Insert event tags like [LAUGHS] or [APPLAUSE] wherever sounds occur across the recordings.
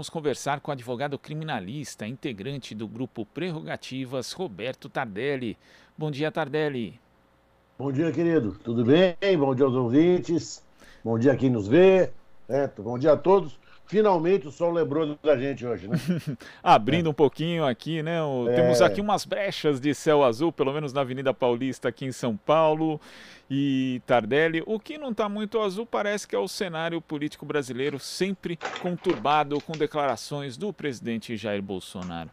Vamos conversar com o advogado criminalista, integrante do grupo Prerrogativas, Roberto Tardelli. Bom dia, Tardelli. Bom dia, querido. Tudo bem? Bom dia aos ouvintes. Bom dia a quem nos vê. É, bom dia a todos. Finalmente o sol lembrou da gente hoje, né? [LAUGHS] Abrindo é. um pouquinho aqui, né? O, é. Temos aqui umas brechas de céu azul, pelo menos na Avenida Paulista aqui em São Paulo e Tardelli. O que não está muito azul parece que é o cenário político brasileiro sempre conturbado com declarações do presidente Jair Bolsonaro.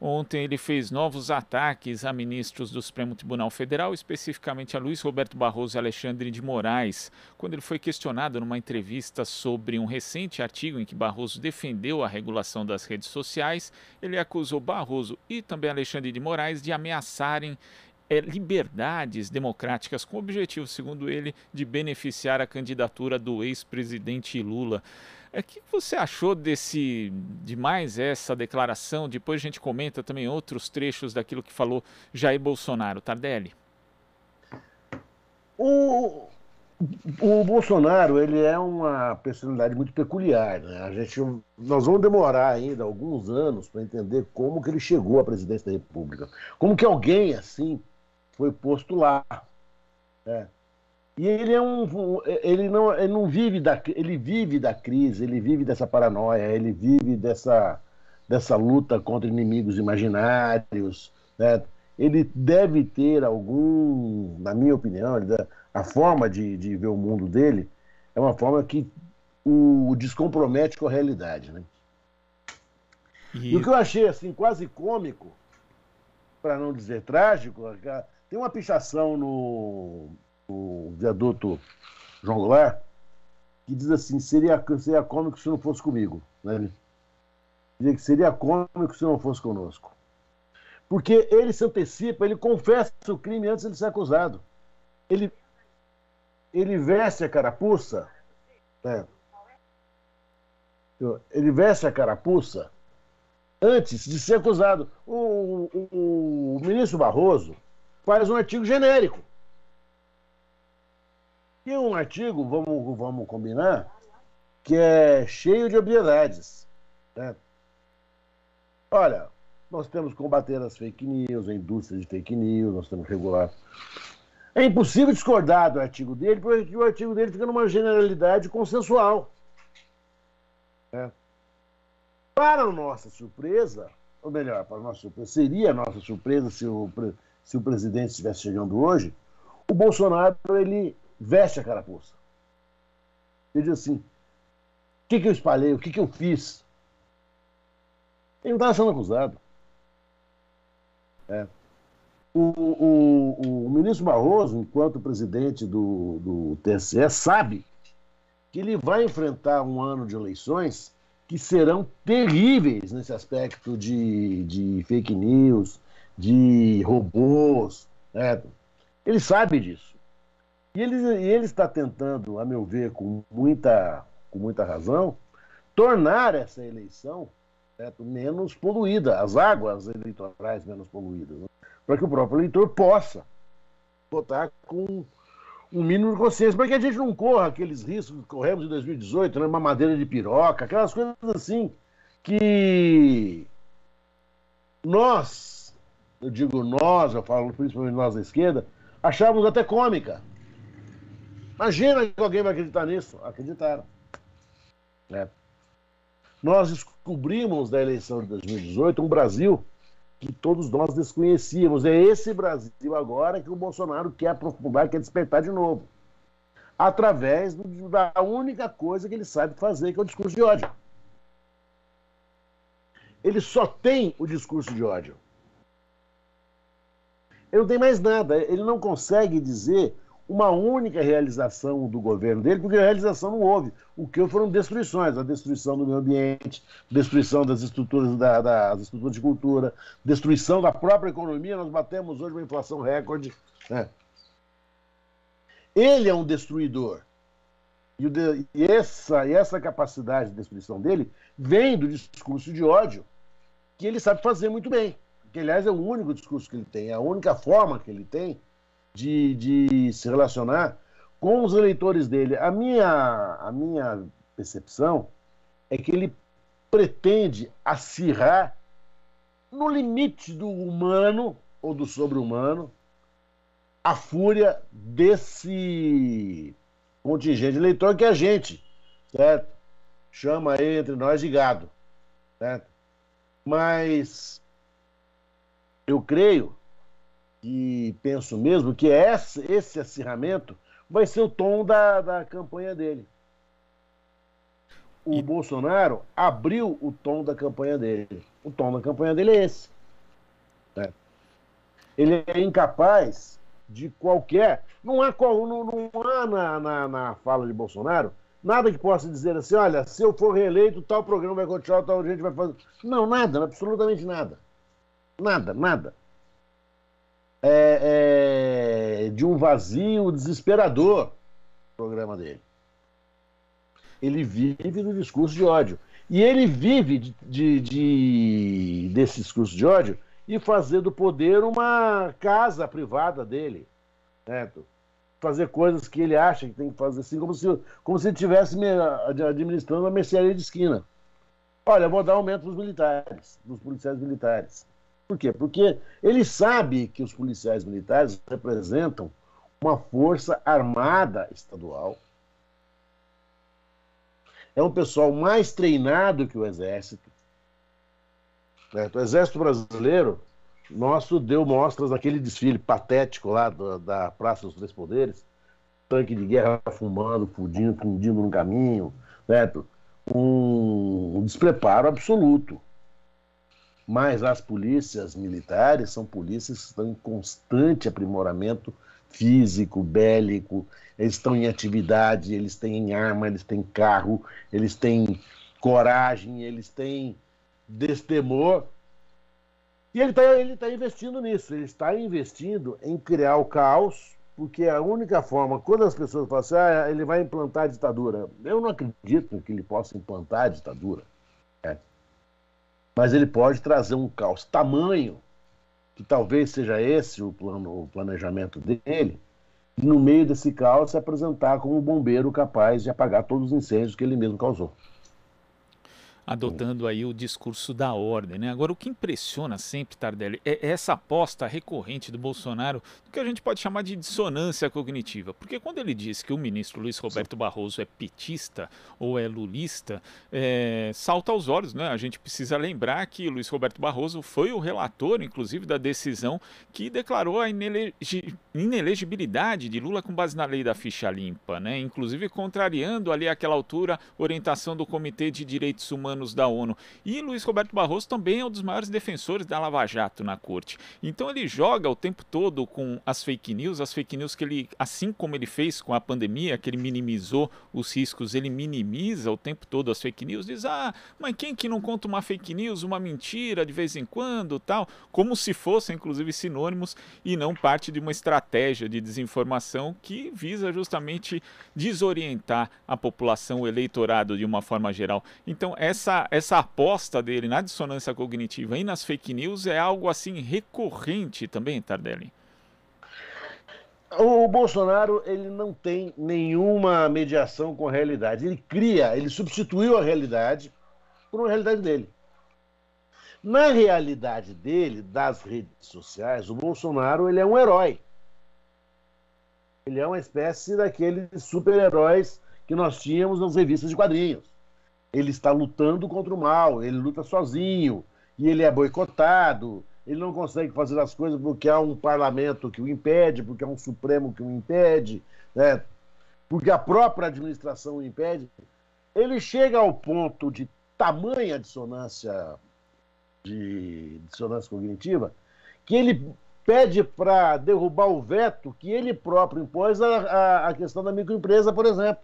Ontem ele fez novos ataques a ministros do Supremo Tribunal Federal, especificamente a Luiz Roberto Barroso e Alexandre de Moraes, quando ele foi questionado numa entrevista sobre um recente artigo em que Barroso defendeu a regulação das redes sociais. Ele acusou Barroso e também Alexandre de Moraes de ameaçarem é, liberdades democráticas com o objetivo, segundo ele, de beneficiar a candidatura do ex-presidente Lula. O é, que você achou desse de mais essa declaração? Depois a gente comenta também outros trechos daquilo que falou Jair Bolsonaro. Tardelli. O, o Bolsonaro ele é uma personalidade muito peculiar. Né? A gente, nós vamos demorar ainda alguns anos para entender como que ele chegou à presidência da República. Como que alguém assim foi posto lá. Né? E ele é um, ele não, ele não vive da, ele vive da crise, ele vive dessa paranoia, ele vive dessa, dessa luta contra inimigos imaginários, né? Ele deve ter algum, na minha opinião, a forma de, de ver o mundo dele é uma forma que o, o descompromete com a realidade, né? E... e o que eu achei assim quase cômico, para não dizer trágico, tem uma pichação no, no viaduto João Goulart que diz assim: seria, seria cômico se não fosse comigo. Né? Dizia que seria cômico se não fosse conosco. Porque ele se antecipa, ele confessa o crime antes de ser acusado. Ele, ele veste a carapuça. Né? Ele veste a carapuça antes de ser acusado. O, o, o ministro Barroso faz um artigo genérico. E um artigo, vamos, vamos combinar, que é cheio de obviedades. Né? Olha, nós temos que combater as fake news, a indústria de fake news, nós temos que regular. É impossível discordar do artigo dele, porque o artigo dele fica numa generalidade consensual. Né? Para nossa surpresa, ou melhor, para nossa surpresa, seria nossa surpresa se o, se o presidente estivesse chegando hoje, o Bolsonaro ele veste a carapuça. Ele diz assim: o que, que eu espalhei, o que, que eu fiz? Ele não estava sendo acusado. É. O, o, o, ministro Barroso, enquanto presidente do, do TSE, sabe que ele vai enfrentar um ano de eleições que serão terríveis nesse aspecto de, de fake news, de robôs. Né? Ele sabe disso. E ele, e ele está tentando, a meu ver, com muita, com muita razão, tornar essa eleição certo? menos poluída, as águas eleitorais menos poluídas, né? para que o próprio eleitor possa votar com um mínimo de consciência, para que a gente não corra aqueles riscos que corremos em 2018, né? uma madeira de piroca, aquelas coisas assim que nós eu digo nós, eu falo principalmente nós da esquerda, achávamos até cômica. Imagina que alguém vai acreditar nisso. Acreditaram. É. Nós descobrimos da eleição de 2018 um Brasil que todos nós desconhecíamos. É esse Brasil agora que o Bolsonaro quer aprofundar, quer despertar de novo. Através do, da única coisa que ele sabe fazer, que é o discurso de ódio. Ele só tem o discurso de ódio. Ele não tem mais nada. Ele não consegue dizer uma única realização do governo dele, porque a realização não houve. O que foram destruições, a destruição do meio ambiente, destruição das estruturas, da, das estruturas de cultura, destruição da própria economia. Nós batemos hoje uma inflação recorde. Né? Ele é um destruidor. E, de, e, essa, e essa capacidade de destruição dele vem do discurso de ódio, que ele sabe fazer muito bem que aliás é o único discurso que ele tem, é a única forma que ele tem de, de se relacionar com os eleitores dele. A minha, a minha percepção é que ele pretende acirrar no limite do humano ou do sobre-humano a fúria desse contingente eleitor que a gente, certo? Chama aí entre nós de gado, certo? Mas eu creio e penso mesmo que esse, esse acirramento vai ser o tom da, da campanha dele. O e... Bolsonaro abriu o tom da campanha dele. O tom da campanha dele é esse. Né? Ele é incapaz de qualquer. Não há, não, não há na, na, na, fala de Bolsonaro nada que possa dizer assim: olha, se eu for reeleito, tal programa vai continuar, tal gente vai fazer. Não, nada, absolutamente nada. Nada, nada. É, é, de um vazio desesperador o programa dele. Ele vive do discurso de ódio. E ele vive de, de, de, desse discurso de ódio e fazer do poder uma casa privada dele. Certo? Fazer coisas que ele acha que tem que fazer, assim, como se, como se ele estivesse administrando uma mercearia de esquina. Olha, vou dar aumento para os militares, dos policiais militares. Por quê? Porque ele sabe que os policiais militares representam uma força armada estadual é um pessoal mais treinado que o Exército. Certo? O Exército Brasileiro, nosso, deu mostras naquele desfile patético lá da, da Praça dos Três Poderes, tanque de guerra fumando, fundindo, fundindo no caminho, certo? Um, um despreparo absoluto. Mas as polícias militares são polícias que estão em constante aprimoramento físico, bélico, eles estão em atividade, eles têm arma, eles têm carro, eles têm coragem, eles têm destemor. E ele está ele tá investindo nisso, ele está investindo em criar o caos, porque a única forma, quando as pessoas falam assim, ah, ele vai implantar a ditadura, eu não acredito que ele possa implantar a ditadura. Mas ele pode trazer um caos tamanho, que talvez seja esse o, plano, o planejamento dele, no meio desse caos, se apresentar como um bombeiro capaz de apagar todos os incêndios que ele mesmo causou adotando aí o discurso da ordem. Né? Agora, o que impressiona sempre, Tardelli, é essa aposta recorrente do Bolsonaro do que a gente pode chamar de dissonância cognitiva. Porque quando ele diz que o ministro Luiz Roberto Barroso é petista ou é lulista, é, salta aos olhos. Né? A gente precisa lembrar que Luiz Roberto Barroso foi o relator, inclusive, da decisão que declarou a inelegibilidade de Lula com base na lei da ficha limpa, né? inclusive contrariando ali àquela altura orientação do Comitê de Direitos Humanos anos da ONU. E Luiz Roberto Barroso também é um dos maiores defensores da Lava Jato na corte. Então ele joga o tempo todo com as fake news, as fake news que ele, assim como ele fez com a pandemia, que ele minimizou os riscos, ele minimiza o tempo todo as fake news, diz: "Ah, mas quem que não conta uma fake news, uma mentira de vez em quando, tal?", como se fossem inclusive sinônimos e não parte de uma estratégia de desinformação que visa justamente desorientar a população, o eleitorado de uma forma geral. Então essa essa, essa aposta dele na dissonância cognitiva e nas fake news é algo assim recorrente também, Tardelli? O Bolsonaro ele não tem nenhuma mediação com a realidade. Ele cria, ele substituiu a realidade por uma realidade dele. Na realidade dele, das redes sociais, o Bolsonaro ele é um herói. Ele é uma espécie daqueles super-heróis que nós tínhamos nas revistas de quadrinhos ele está lutando contra o mal, ele luta sozinho, e ele é boicotado, ele não consegue fazer as coisas porque há um parlamento que o impede, porque há um Supremo que o impede, né? porque a própria administração o impede. Ele chega ao ponto de tamanha dissonância, de dissonância cognitiva que ele pede para derrubar o veto que ele próprio impôs à, questão da microempresa, por exemplo.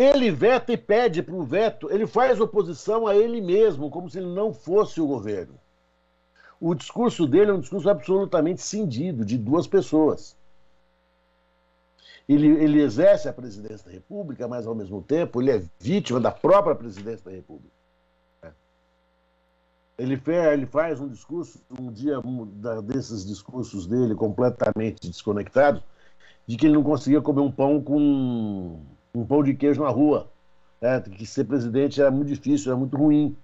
Ele veta e pede para o veto, ele faz oposição a ele mesmo, como se ele não fosse o governo. O discurso dele é um discurso absolutamente cindido, de duas pessoas. Ele, ele exerce a presidência da República, mas ao mesmo tempo ele é vítima da própria presidência da República. Ele, faz um discurso, um dia um desses discursos dele completamente desconectado, de que ele não conseguia comer um pão com um pão de queijo na rua. né, que ser presidente era muito difícil, era muito ruim.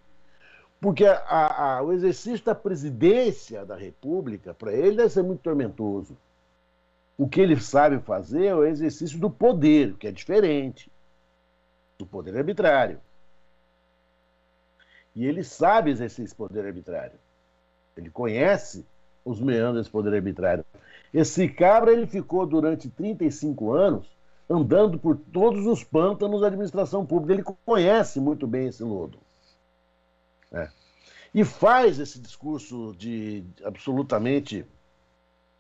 Porque a, a, o exercício da presidência da República, para ele, deve ser muito tormentoso. O que ele sabe fazer é o exercício do poder, que é diferente do poder arbitrário. E ele sabe exercer esse poder arbitrário. Ele conhece os meandros desse poder arbitrário. Esse cabra ele ficou durante 35 anos andando por todos os pântanos da administração pública. Ele conhece muito bem esse lodo. É. E faz esse discurso de absolutamente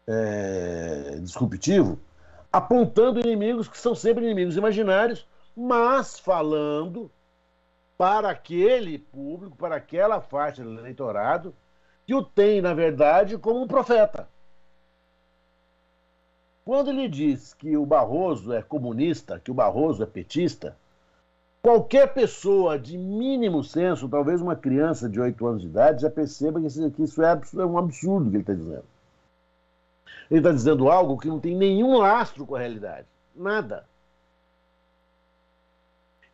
é, disruptivo, apontando inimigos que são sempre inimigos imaginários, mas falando para aquele público, para aquela faixa do eleitorado, que o tem, na verdade, como um profeta. Quando ele diz que o Barroso é comunista, que o Barroso é petista, qualquer pessoa de mínimo senso, talvez uma criança de 8 anos de idade, já perceba que isso é, é um absurdo que ele está dizendo. Ele está dizendo algo que não tem nenhum lastro com a realidade. Nada.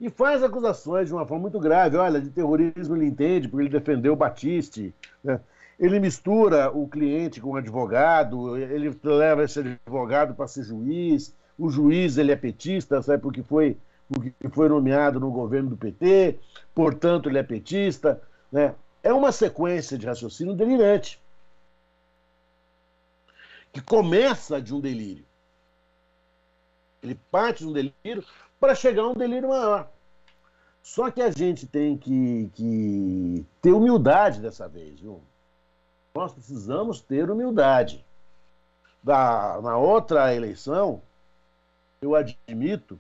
E faz acusações de uma forma muito grave. Olha, de terrorismo ele entende, porque ele defendeu o Batiste. Né? Ele mistura o cliente com o advogado, ele leva esse advogado para ser juiz. O juiz ele é petista, sabe, porque foi, porque foi nomeado no governo do PT, portanto ele é petista. Né? É uma sequência de raciocínio delirante que começa de um delírio. Ele parte de um delírio para chegar a um delírio maior. Só que a gente tem que, que ter humildade dessa vez, viu? Nós precisamos ter humildade. Da, na outra eleição, eu admito,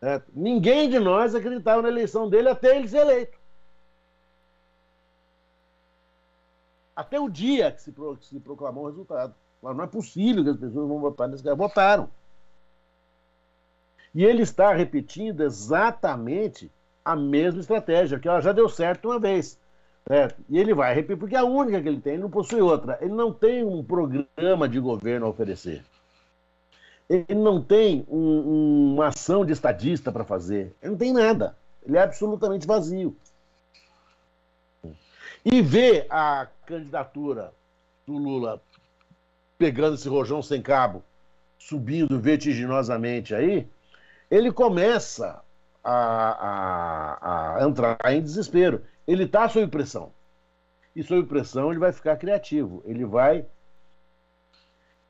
né, ninguém de nós acreditava na eleição dele até ele ser eleito. Até o dia que se, pro, que se proclamou o resultado. Mas não é possível que as pessoas vão votar nesse cara. Votaram. E ele está repetindo exatamente a mesma estratégia, que ela já deu certo uma vez. Certo? E ele vai repetir, porque é a única que ele tem, ele não possui outra. Ele não tem um programa de governo a oferecer. Ele não tem um, uma ação de estadista para fazer. Ele não tem nada. Ele é absolutamente vazio. E ver a candidatura do Lula pegando esse rojão sem cabo, subindo vertiginosamente aí, ele começa a, a, a entrar em desespero. Ele está sob pressão. E sob pressão ele vai ficar criativo. Ele vai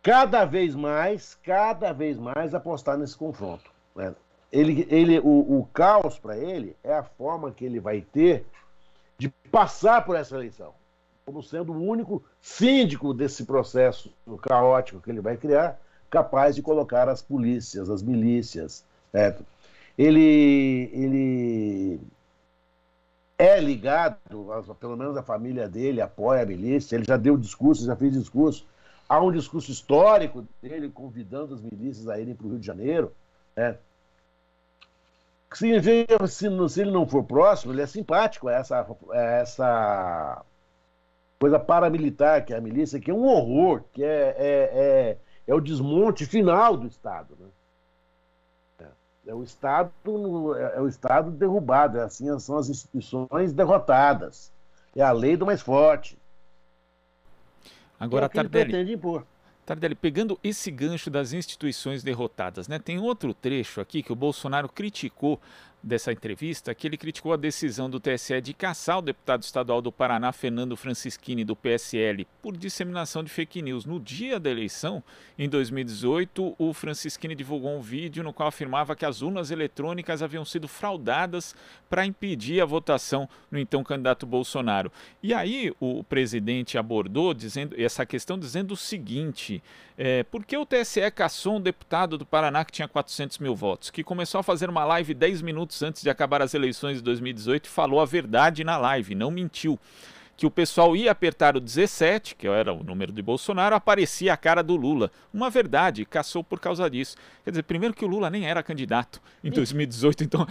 cada vez mais, cada vez mais apostar nesse confronto. Né? Ele, ele, o, o caos para ele é a forma que ele vai ter de passar por essa eleição como sendo o único síndico desse processo caótico que ele vai criar, capaz de colocar as polícias, as milícias. Certo? Ele, ele é ligado, pelo menos a família dele apoia a milícia, ele já deu discurso, já fez discurso. Há um discurso histórico dele convidando as milícias a irem para o Rio de Janeiro. Né? Significa, se, se ele não for próximo, ele é simpático a essa, a essa coisa paramilitar, que é a milícia, que é um horror, que é, é, é, é o desmonte final do Estado. Né? É, o Estado é, é o Estado derrubado, é assim são as instituições derrotadas. É a lei do mais forte. Agora, é Tardelli, Tardelli, pegando esse gancho das instituições derrotadas, né? Tem outro trecho aqui que o Bolsonaro criticou dessa entrevista que ele criticou a decisão do TSE de caçar o deputado estadual do Paraná, Fernando Francischini, do PSL, por disseminação de fake news. No dia da eleição, em 2018, o Francischini divulgou um vídeo no qual afirmava que as urnas eletrônicas haviam sido fraudadas para impedir a votação no então candidato Bolsonaro. E aí o presidente abordou dizendo essa questão dizendo o seguinte: é, por que o TSE caçou um deputado do Paraná que tinha 400 mil votos, que começou a fazer uma live 10 minutos antes de acabar as eleições de 2018 falou a verdade na live, não mentiu. Que o pessoal ia apertar o 17, que era o número de Bolsonaro, aparecia a cara do Lula. Uma verdade, caçou por causa disso. Quer dizer, primeiro que o Lula nem era candidato em 2018, então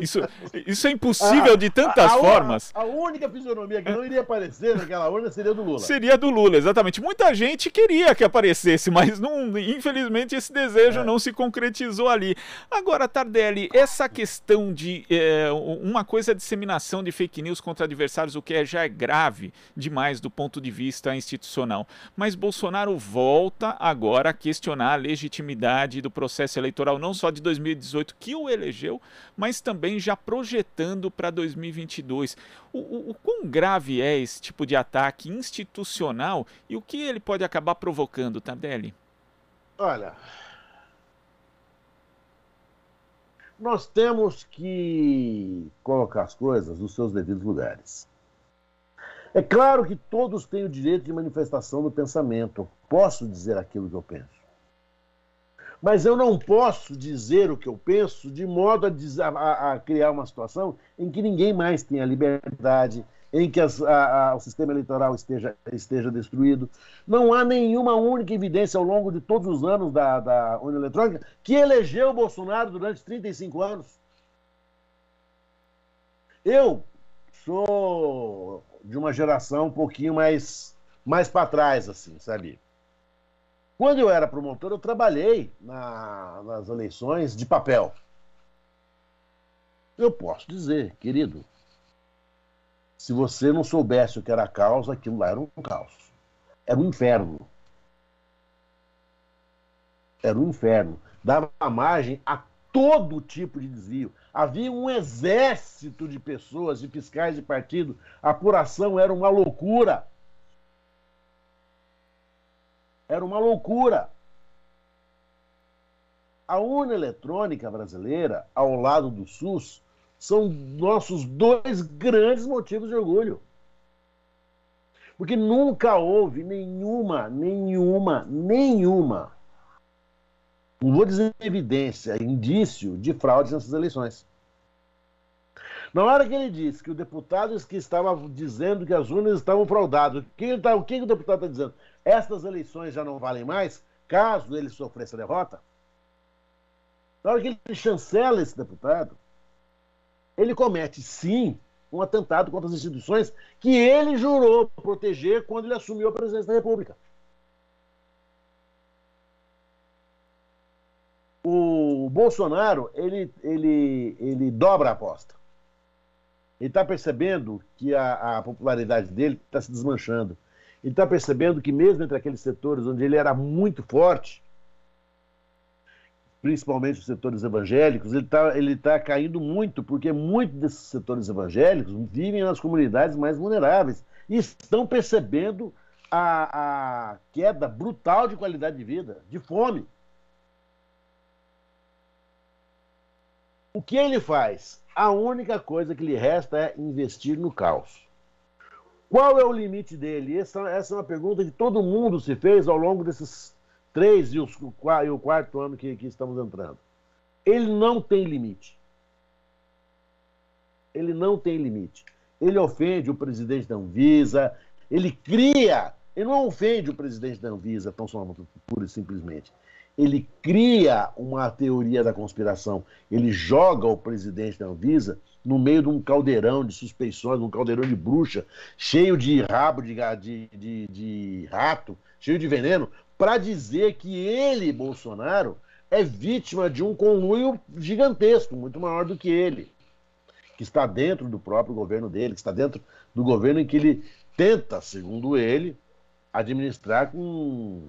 isso, [LAUGHS] isso é impossível de tantas a, a, formas. A, a única fisionomia que não iria aparecer naquela urna seria do Lula. Seria do Lula, exatamente. Muita gente queria que aparecesse, mas não, infelizmente esse desejo é. não se concretizou ali. Agora, Tardelli, essa questão de é, uma coisa é a disseminação de fake news contra adversários, o que é, já é grave demais do ponto de vista institucional. Mas Bolsonaro volta agora a questionar a legitimidade do processo eleitoral, não só de 2018, que o elegeu, mas também já projetando para 2022. O, o, o quão grave é esse tipo de ataque institucional e o que ele pode acabar provocando, Tardelli? Olha, nós temos que colocar as coisas nos seus devidos lugares. É claro que todos têm o direito de manifestação do pensamento. Posso dizer aquilo que eu penso. Mas eu não posso dizer o que eu penso de modo a, a, a criar uma situação em que ninguém mais tenha liberdade, em que as, a, o sistema eleitoral esteja, esteja destruído. Não há nenhuma única evidência ao longo de todos os anos da, da União Eletrônica que elegeu Bolsonaro durante 35 anos. Eu sou de uma geração um pouquinho mais, mais para trás, assim, sabe? Quando eu era promotor, eu trabalhei na, nas eleições de papel. Eu posso dizer, querido, se você não soubesse o que era a causa, aquilo lá era um caos. Era um inferno. Era um inferno. Dava margem a todo tipo de desvio. Havia um exército de pessoas, de fiscais de partido. A apuração era uma loucura. Era uma loucura. A urna eletrônica brasileira, ao lado do SUS, são nossos dois grandes motivos de orgulho. Porque nunca houve nenhuma, nenhuma, nenhuma, não vou dizer evidência, indício de fraude nessas eleições. Na hora que ele disse que o deputado que estava dizendo que as urnas estavam fraudadas, o que, tá, o, que o deputado está dizendo? Estas eleições já não valem mais, caso ele sofresse a derrota. Na hora que ele chancela esse deputado, ele comete, sim, um atentado contra as instituições que ele jurou proteger quando ele assumiu a presidência da República. O Bolsonaro, ele, ele, ele dobra a aposta. Ele está percebendo que a, a popularidade dele está se desmanchando. Ele está percebendo que mesmo entre aqueles setores onde ele era muito forte, principalmente os setores evangélicos, ele está ele tá caindo muito, porque muitos desses setores evangélicos vivem nas comunidades mais vulneráveis e estão percebendo a, a queda brutal de qualidade de vida, de fome. O que ele faz? A única coisa que lhe resta é investir no caos. Qual é o limite dele? Essa, essa é uma pergunta que todo mundo se fez ao longo desses três e, os, e o quarto ano que, que estamos entrando. Ele não tem limite. Ele não tem limite. Ele ofende o presidente da Anvisa, ele cria, ele não ofende o presidente da Anvisa, tão só pura e simplesmente. Ele cria uma teoria da conspiração. Ele joga o presidente da Anvisa no meio de um caldeirão de suspeições, um caldeirão de bruxa, cheio de rabo de, de, de, de rato, cheio de veneno, para dizer que ele, Bolsonaro, é vítima de um conluio gigantesco, muito maior do que ele, que está dentro do próprio governo dele, que está dentro do governo em que ele tenta, segundo ele, administrar com,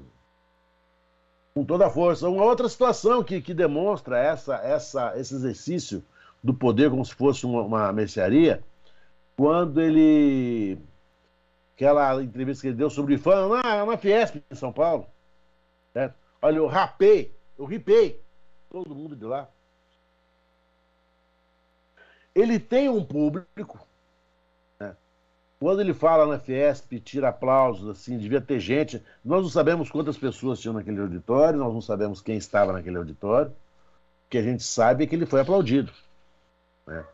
com toda a força. Uma outra situação que, que demonstra essa, essa, esse exercício do poder como se fosse uma, uma mercearia, quando ele. Aquela entrevista que ele deu sobre o na, na Fiesp, em São Paulo. Certo? Olha, eu rapei, eu ripei todo mundo de lá. Ele tem um público. Quando ele fala na Fiesp, tira aplausos, assim, devia ter gente. Nós não sabemos quantas pessoas tinham naquele auditório, nós não sabemos quem estava naquele auditório. O que a gente sabe é que ele foi aplaudido. Né?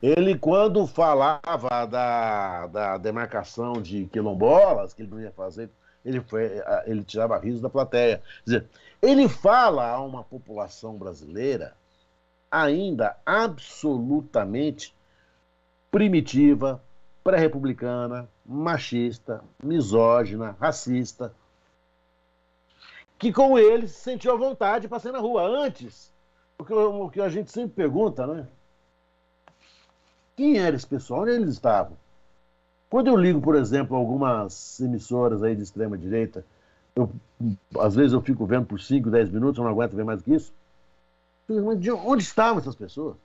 Ele, quando falava da, da demarcação de quilombolas, que ele não ia fazer, ele, foi, ele tirava riso da plateia. Quer dizer, ele fala a uma população brasileira ainda absolutamente primitiva, pré-republicana, machista, misógina, racista, que com ele se sentiu à vontade para sair na rua. Antes, o que, o que a gente sempre pergunta, né? Quem era esse pessoal? Onde eles estavam? Quando eu ligo, por exemplo, algumas emissoras aí de extrema direita, eu, às vezes eu fico vendo por 5, 10 minutos, eu não aguento ver mais que isso. Mas de onde estavam essas pessoas?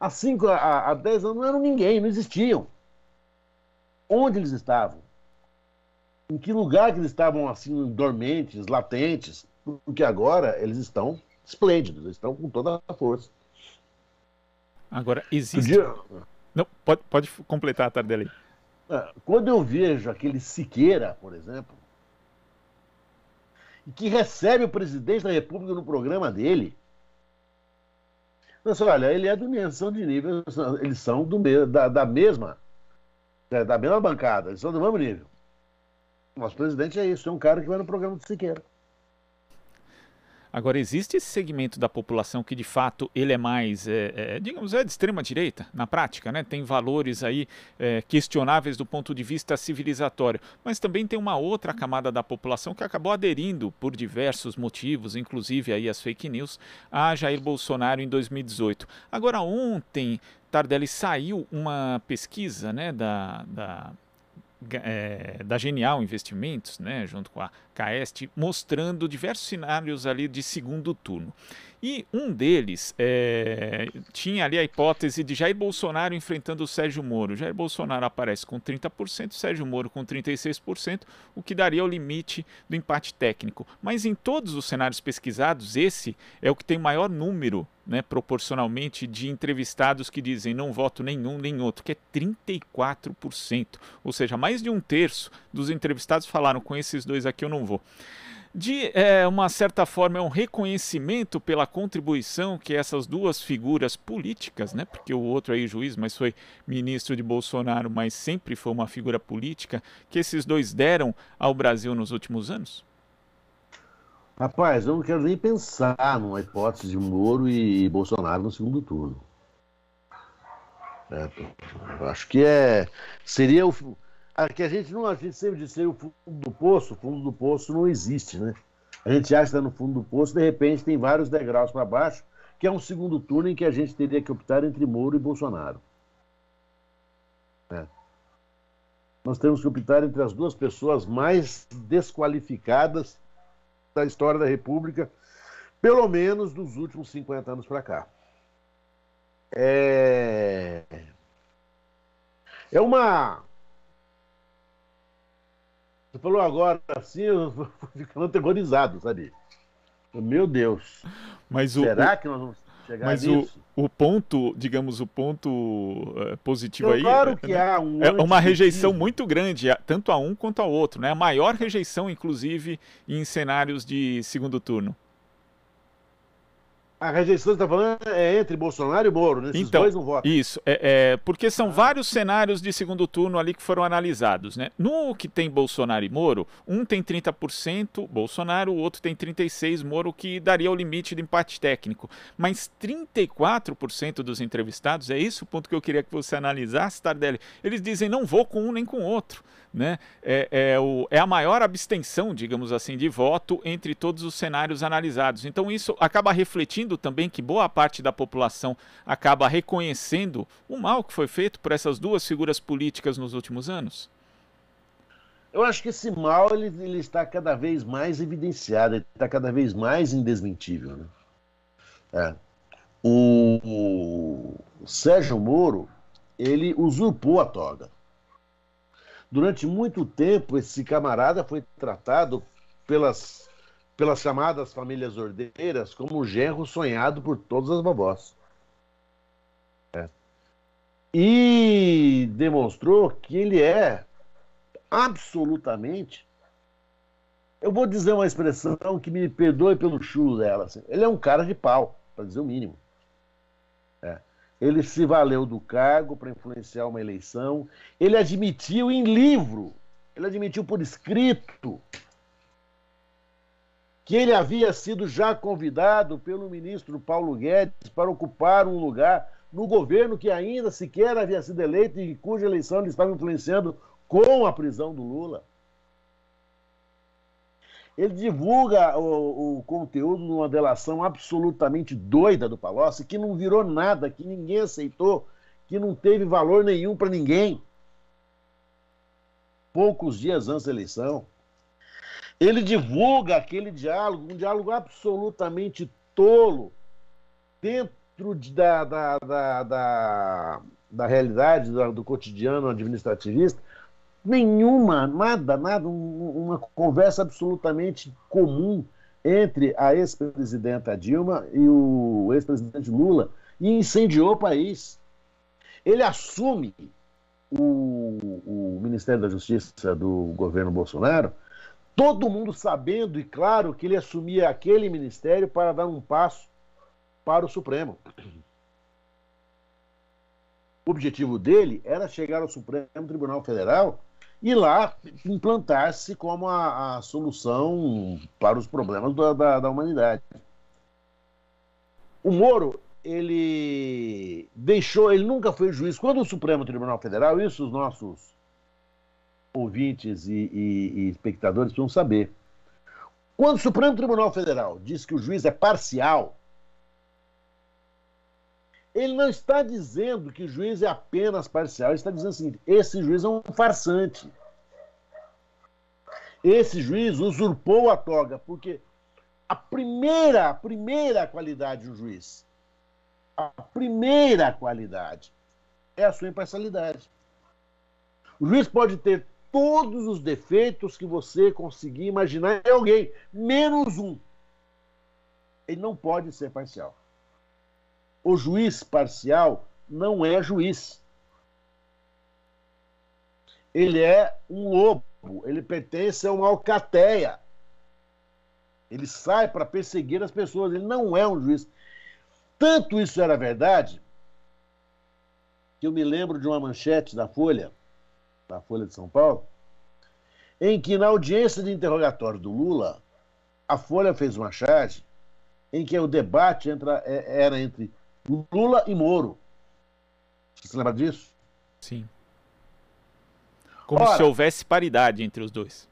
Há 5, há 10 anos não eram ninguém, não existiam. Onde eles estavam? Em que lugar que eles estavam assim, dormentes, latentes? Porque agora eles estão esplêndidos, eles estão com toda a força. Agora, existe. Não, pode, pode completar, Tardelli. É, quando eu vejo aquele Siqueira, por exemplo, que recebe o presidente da República no programa dele, Nossa, olha, ele é do são de nível, eles são do, da, da mesma é, da mesma bancada, eles são do mesmo nível. Nosso presidente é isso, é um cara que vai no programa do Siqueira. Agora, existe esse segmento da população que, de fato, ele é mais, é, é, digamos, é de extrema direita, na prática, né? Tem valores aí é, questionáveis do ponto de vista civilizatório. Mas também tem uma outra camada da população que acabou aderindo, por diversos motivos, inclusive aí as fake news, a Jair Bolsonaro em 2018. Agora, ontem, Tardelli, saiu uma pesquisa né, da, da é, da Genial Investimentos, né, junto com a Caest, mostrando diversos cenários ali de segundo turno. E um deles é, tinha ali a hipótese de Jair Bolsonaro enfrentando o Sérgio Moro. Jair Bolsonaro aparece com 30%, Sérgio Moro com 36%, o que daria o limite do empate técnico. Mas em todos os cenários pesquisados, esse é o que tem maior número né, proporcionalmente de entrevistados que dizem não voto nenhum nem outro, que é 34%. Ou seja, mais de um terço dos entrevistados falaram com esses dois aqui eu não vou de é, uma certa forma é um reconhecimento pela contribuição que essas duas figuras políticas, né, porque o outro aí juiz, mas foi ministro de Bolsonaro, mas sempre foi uma figura política, que esses dois deram ao Brasil nos últimos anos? Rapaz, eu não quero nem pensar numa hipótese de Moro e Bolsonaro no segundo turno. É, acho que é seria o que a gente não, a gente sempre disse o fundo do poço, o fundo do poço não existe, né? A gente acha que está no fundo do poço, de repente tem vários degraus para baixo, que é um segundo turno em que a gente teria que optar entre Moro e Bolsonaro. É. Nós temos que optar entre as duas pessoas mais desqualificadas da história da República, pelo menos dos últimos 50 anos para cá. É... é uma você falou agora assim, eu [LAUGHS] fui ficando aterrorizado, sabe? Meu Deus. Mas o, Será que nós vamos chegar mas nisso? O, o ponto, digamos, o ponto uh, positivo então, aí. Claro que né? há um. É uma rejeição muito grande, tanto a um quanto ao outro, né? A maior rejeição, inclusive, em cenários de segundo turno. A rejeição que está falando é entre Bolsonaro e Moro, nesses então, dois não votam. Isso, é, é, porque são ah. vários cenários de segundo turno ali que foram analisados. Né? No que tem Bolsonaro e Moro, um tem 30% Bolsonaro, o outro tem 36% Moro, que daria o limite de empate técnico. Mas 34% dos entrevistados, é isso o ponto que eu queria que você analisasse, Tardelli, eles dizem não vou com um nem com o outro né, é, é, o, é a maior abstenção, digamos assim, de voto entre todos os cenários analisados. Então isso acaba refletindo também que boa parte da população acaba reconhecendo o mal que foi feito por essas duas figuras políticas nos últimos anos. Eu acho que esse mal ele, ele está cada vez mais evidenciado, ele está cada vez mais indesmentível. Né? É. O, o Sérgio Moro ele usurpou a toga. Durante muito tempo, esse camarada foi tratado pelas, pelas chamadas famílias ordeiras como o genro sonhado por todas as vovós. É. E demonstrou que ele é absolutamente. Eu vou dizer uma expressão que me perdoe pelo chulo dela. Assim, ele é um cara de pau, para dizer o mínimo. Ele se valeu do cargo para influenciar uma eleição, ele admitiu em livro, ele admitiu por escrito que ele havia sido já convidado pelo ministro Paulo Guedes para ocupar um lugar no governo que ainda sequer havia sido eleito e cuja eleição ele estava influenciando com a prisão do Lula. Ele divulga o, o conteúdo numa delação absolutamente doida do Palocci, que não virou nada, que ninguém aceitou, que não teve valor nenhum para ninguém. Poucos dias antes da eleição. Ele divulga aquele diálogo, um diálogo absolutamente tolo, dentro de, da, da, da, da, da realidade do, do cotidiano administrativista, nenhuma, nada, nada, uma conversa absolutamente comum entre a ex-presidenta Dilma e o ex-presidente Lula e incendiou o país. Ele assume o, o, Ministério da Justiça do governo Bolsonaro, todo mundo sabendo e claro que ele assumia aquele ministério para dar um passo para o Supremo. O objetivo dele era chegar ao Supremo Tribunal Federal e lá implantar-se como a, a, solução para os problemas da, da, da humanidade. O Moro, ele deixou, ele nunca foi juiz. Quando o Supremo Tribunal Federal, isso os nossos ouvintes e, e, e espectadores precisam saber. Quando o Supremo Tribunal Federal diz que o juiz é parcial, ele não está dizendo que o juiz é apenas parcial, ele está dizendo o seguinte: esse juiz é um farsante. Esse juiz usurpou a toga, porque a primeira, a primeira qualidade do juiz, a primeira qualidade é a sua imparcialidade. O juiz pode ter todos os defeitos que você conseguir imaginar em alguém, menos um. Ele não pode ser parcial. O juiz parcial não é juiz. Ele é um lobo, ele pertence a uma alcateia. Ele sai para perseguir as pessoas, ele não é um juiz. Tanto isso era verdade, que eu me lembro de uma manchete da Folha, da Folha de São Paulo, em que na audiência de interrogatório do Lula, a Folha fez uma charge em que o debate é, era entre Lula e Moro. Você se lembra disso? Sim. Como Ora, se houvesse paridade entre os dois.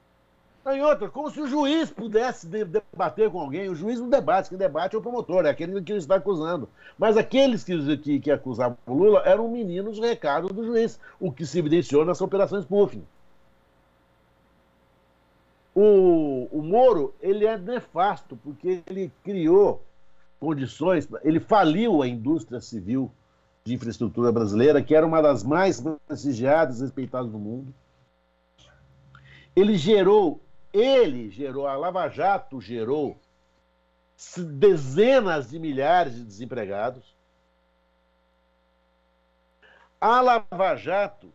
Em outra, como se o juiz pudesse debater com alguém. O juiz não debate, quem debate é o promotor, é aquele que está acusando. Mas aqueles que, que, que acusavam o Lula eram meninos recados do juiz, o que se evidenciou nessa operação spoofing. O, o Moro, ele é nefasto, porque ele criou condições, ele faliu a indústria civil de infraestrutura brasileira, que era uma das mais prestigiadas e respeitadas do mundo. Ele gerou, ele gerou, a Lava Jato gerou dezenas de milhares de desempregados. A Lava Jato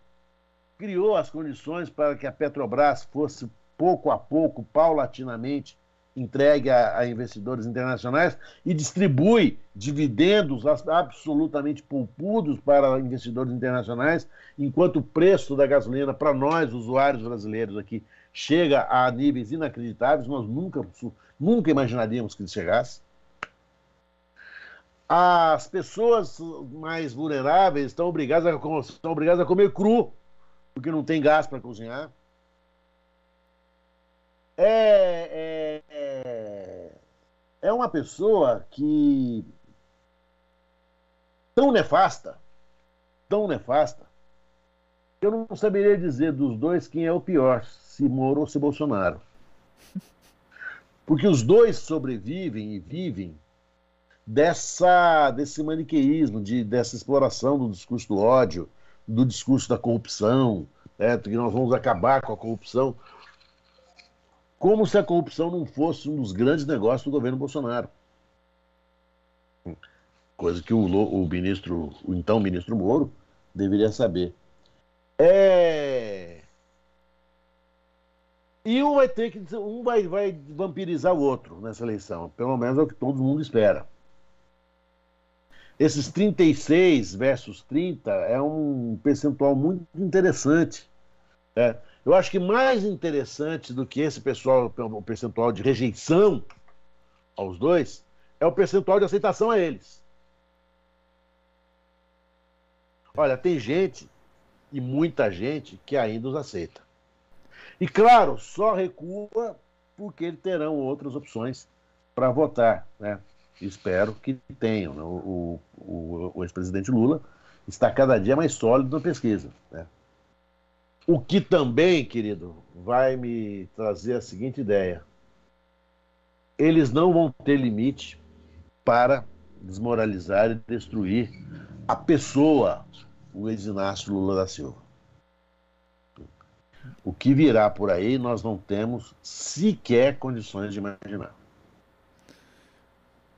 criou as condições para que a Petrobras fosse pouco a pouco, paulatinamente, entregue a, a, investidores internacionais e distribui dividendos absolutamente pulpudos para investidores internacionais, enquanto o preço da gasolina para nós, usuários brasileiros aqui, chega a níveis inacreditáveis, nós nunca, nunca imaginaríamos que ele chegasse. As pessoas mais vulneráveis estão obrigadas a, estão obrigadas a comer cru, porque não tem gás para cozinhar. É, é, é uma pessoa que tão nefasta, tão nefasta, eu não saberia dizer dos dois quem é o pior, se Moro ou se Bolsonaro. [LAUGHS] Porque os dois sobrevivem e vivem dessa, desse maniqueísmo, de, dessa exploração do discurso do ódio, do discurso da corrupção, é, que nós vamos acabar com a corrupção como se a corrupção não fosse um dos grandes negócios do governo Bolsonaro. Coisa que o, o ministro, o então ministro Moro, deveria saber. É... E um vai ter que um vai, vai vampirizar o outro nessa eleição. Pelo menos é o que todo mundo espera. Esses 36 versus 30 é um percentual muito interessante. Né? Eu acho que mais interessante do que esse pessoal, o percentual de rejeição aos dois, é o percentual de aceitação a eles. Olha, tem gente, e muita gente, que ainda os aceita. E claro, só recua porque terão outras opções para votar. Né? Espero que tenham. Né? O, o, o ex-presidente Lula está cada dia mais sólido na pesquisa. Né? O que também, querido, vai me trazer a seguinte ideia: eles não vão ter limite para desmoralizar e destruir a pessoa, o ex-Inácio Lula da Silva. O que virá por aí nós não temos sequer condições de imaginar.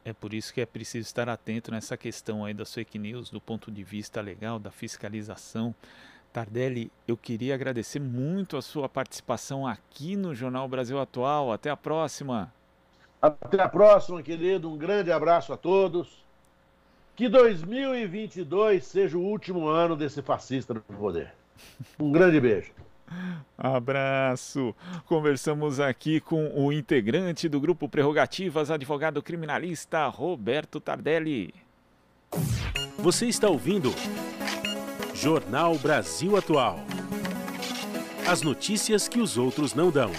É por isso que é preciso estar atento nessa questão aí das fake news, do ponto de vista legal, da fiscalização. Tardelli, eu queria agradecer muito a sua participação aqui no Jornal Brasil Atual. Até a próxima. Até a próxima, querido. Um grande abraço a todos. Que 2022 seja o último ano desse fascista no poder. Um grande beijo. [LAUGHS] Abraço. Conversamos aqui com o integrante do grupo Prerrogativas, advogado criminalista Roberto Tardelli. Você está ouvindo Jornal Brasil Atual. As notícias que os outros não dão.